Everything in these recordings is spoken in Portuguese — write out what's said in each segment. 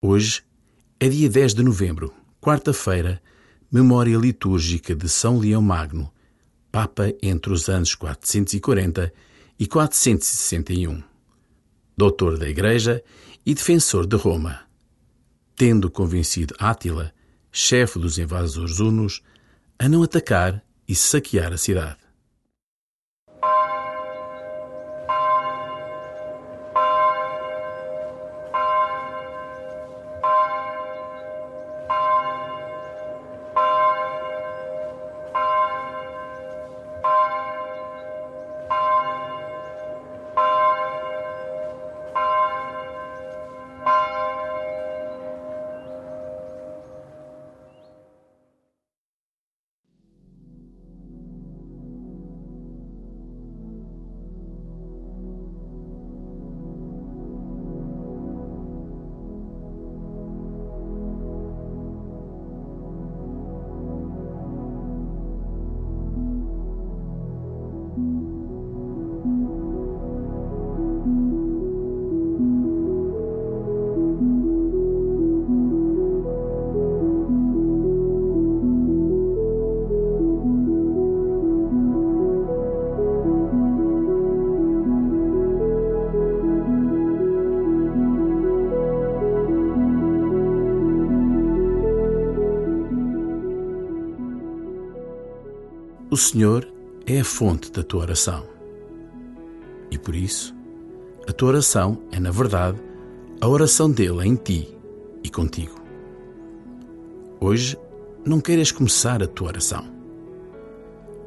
Hoje é dia 10 de novembro, quarta-feira, memória litúrgica de São Leão Magno, Papa entre os anos 440 e 461, doutor da Igreja e defensor de Roma. Tendo convencido Átila, chefe dos invasores hunos, a não atacar e saquear a cidade. O Senhor é a fonte da tua oração. E por isso, a tua oração é, na verdade, a oração dele em ti e contigo. Hoje, não queiras começar a tua oração.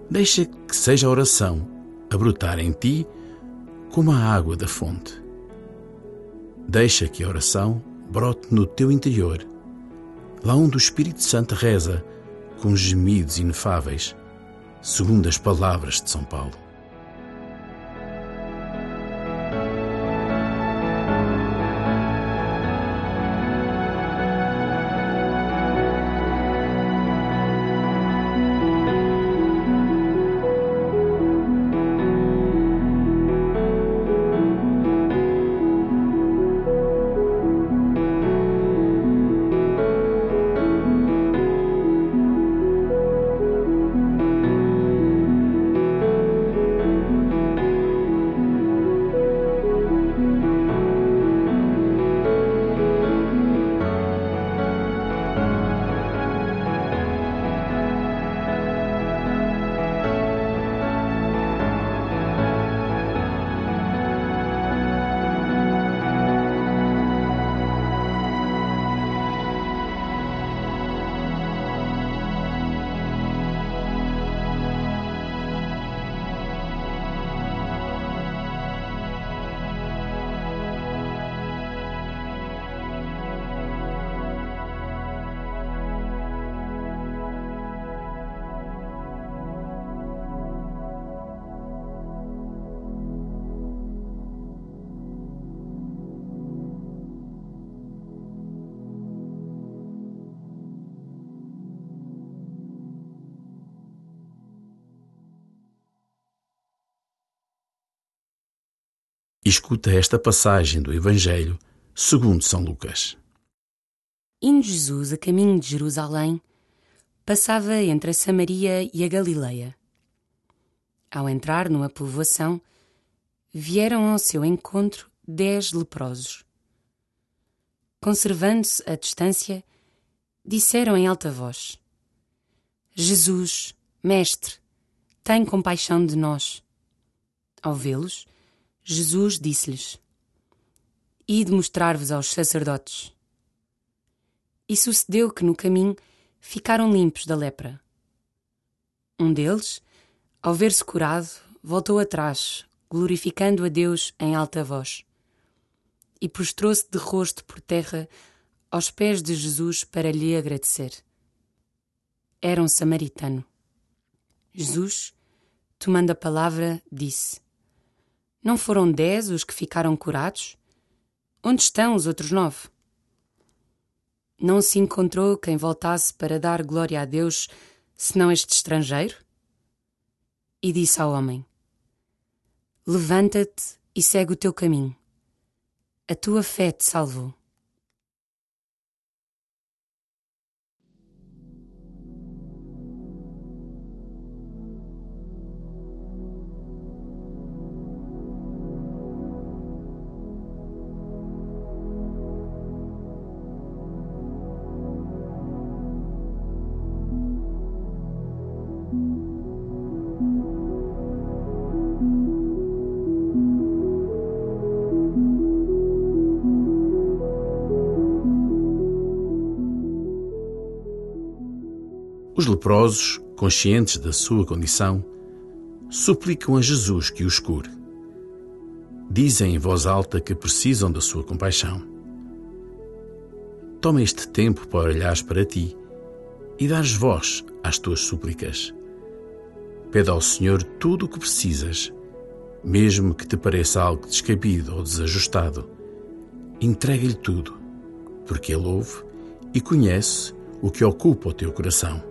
Deixa que seja a oração a brotar em ti como a água da fonte. Deixa que a oração brote no teu interior, lá onde o Espírito Santo reza com gemidos inefáveis segundo as palavras de São Paulo. Escuta esta passagem do Evangelho segundo São Lucas. Indo Jesus a caminho de Jerusalém, passava entre a Samaria e a Galileia. Ao entrar numa povoação, vieram ao seu encontro dez leprosos. Conservando-se a distância, disseram em alta voz: Jesus, Mestre, tem compaixão de nós. Ao vê-los, Jesus disse-lhes: Ide mostrar-vos aos sacerdotes. E sucedeu que no caminho ficaram limpos da lepra. Um deles, ao ver-se curado, voltou atrás, glorificando a Deus em alta voz. E prostrou-se de rosto por terra aos pés de Jesus para lhe agradecer. Era um samaritano. Jesus, tomando a palavra, disse: não foram dez os que ficaram curados? Onde estão os outros nove? Não se encontrou quem voltasse para dar glória a Deus, senão este estrangeiro? E disse ao homem: Levanta-te e segue o teu caminho. A tua fé te salvou. Leprosos, conscientes da sua condição, suplicam a Jesus que os cure. Dizem em voz alta que precisam da sua compaixão. Toma este tempo para olhares para ti e dares voz às tuas súplicas. Pede ao Senhor tudo o que precisas, mesmo que te pareça algo descabido ou desajustado. Entrega-lhe tudo, porque Ele ouve e conhece o que ocupa o teu coração.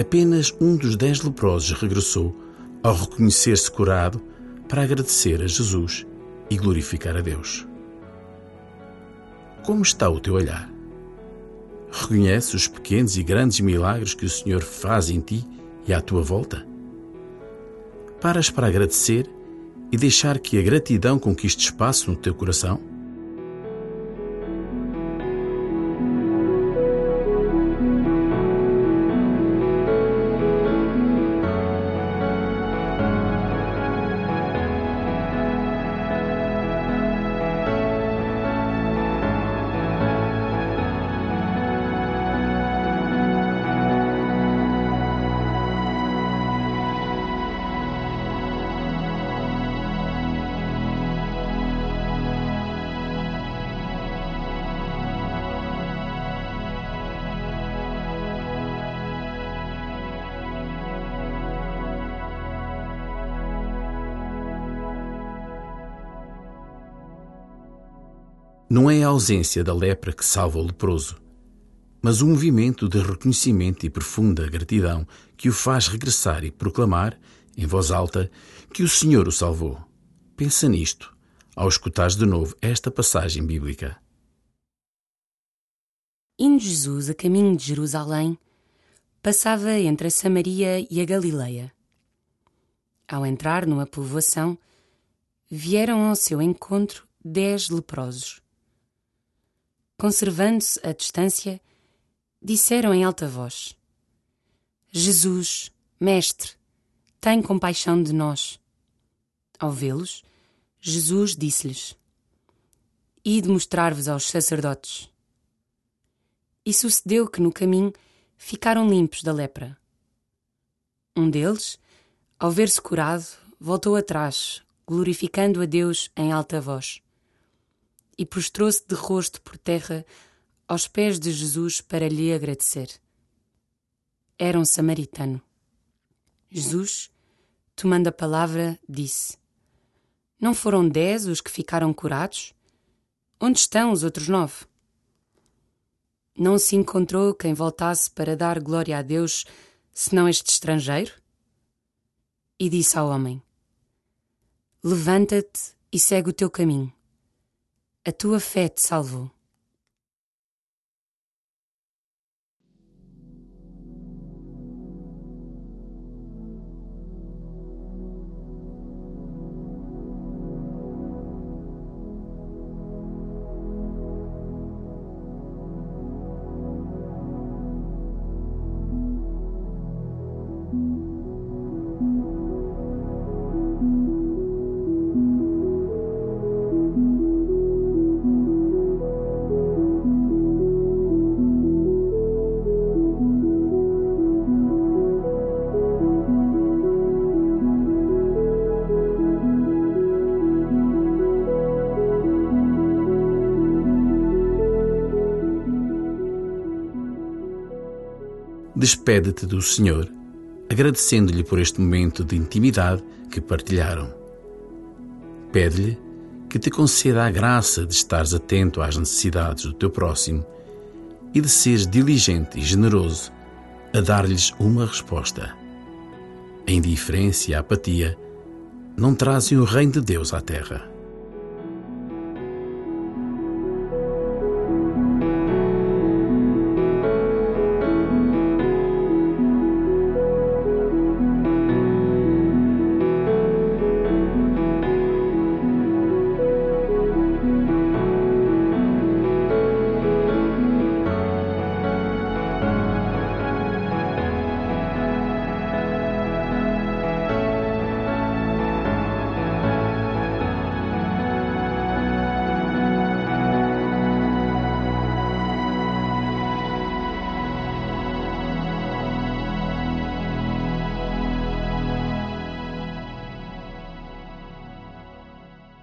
Apenas um dos dez leprosos regressou ao reconhecer-se curado para agradecer a Jesus e glorificar a Deus. Como está o teu olhar? Reconhece os pequenos e grandes milagres que o Senhor faz em ti e à tua volta? Paras para agradecer e deixar que a gratidão conquiste espaço no teu coração? Não é a ausência da lepra que salva o leproso, mas o movimento de reconhecimento e profunda gratidão que o faz regressar e proclamar, em voz alta, que o Senhor o salvou. Pensa nisto ao escutares de novo esta passagem bíblica. Indo Jesus a caminho de Jerusalém, passava entre a Samaria e a Galileia. Ao entrar numa povoação, vieram ao seu encontro dez leprosos conservando-se a distância, disseram em alta voz: Jesus, Mestre, tem compaixão de nós. Ao vê-los, Jesus disse-lhes: Ide mostrar-vos aos sacerdotes. E sucedeu que no caminho ficaram limpos da lepra. Um deles, ao ver-se curado, voltou atrás, glorificando a Deus em alta voz e prostrou-se de rosto por terra aos pés de Jesus para lhe agradecer. Era um samaritano. Jesus, tomando a palavra, disse: Não foram dez os que ficaram curados? Onde estão os outros nove? Não se encontrou quem voltasse para dar glória a Deus, senão este estrangeiro? E disse ao homem: Levanta-te e segue o teu caminho a tua fé te salvou. Despede-te do Senhor, agradecendo-lhe por este momento de intimidade que partilharam. Pede-lhe que te conceda a graça de estares atento às necessidades do teu próximo e de seres diligente e generoso a dar-lhes uma resposta. A indiferença e a apatia não trazem o reino de Deus à terra.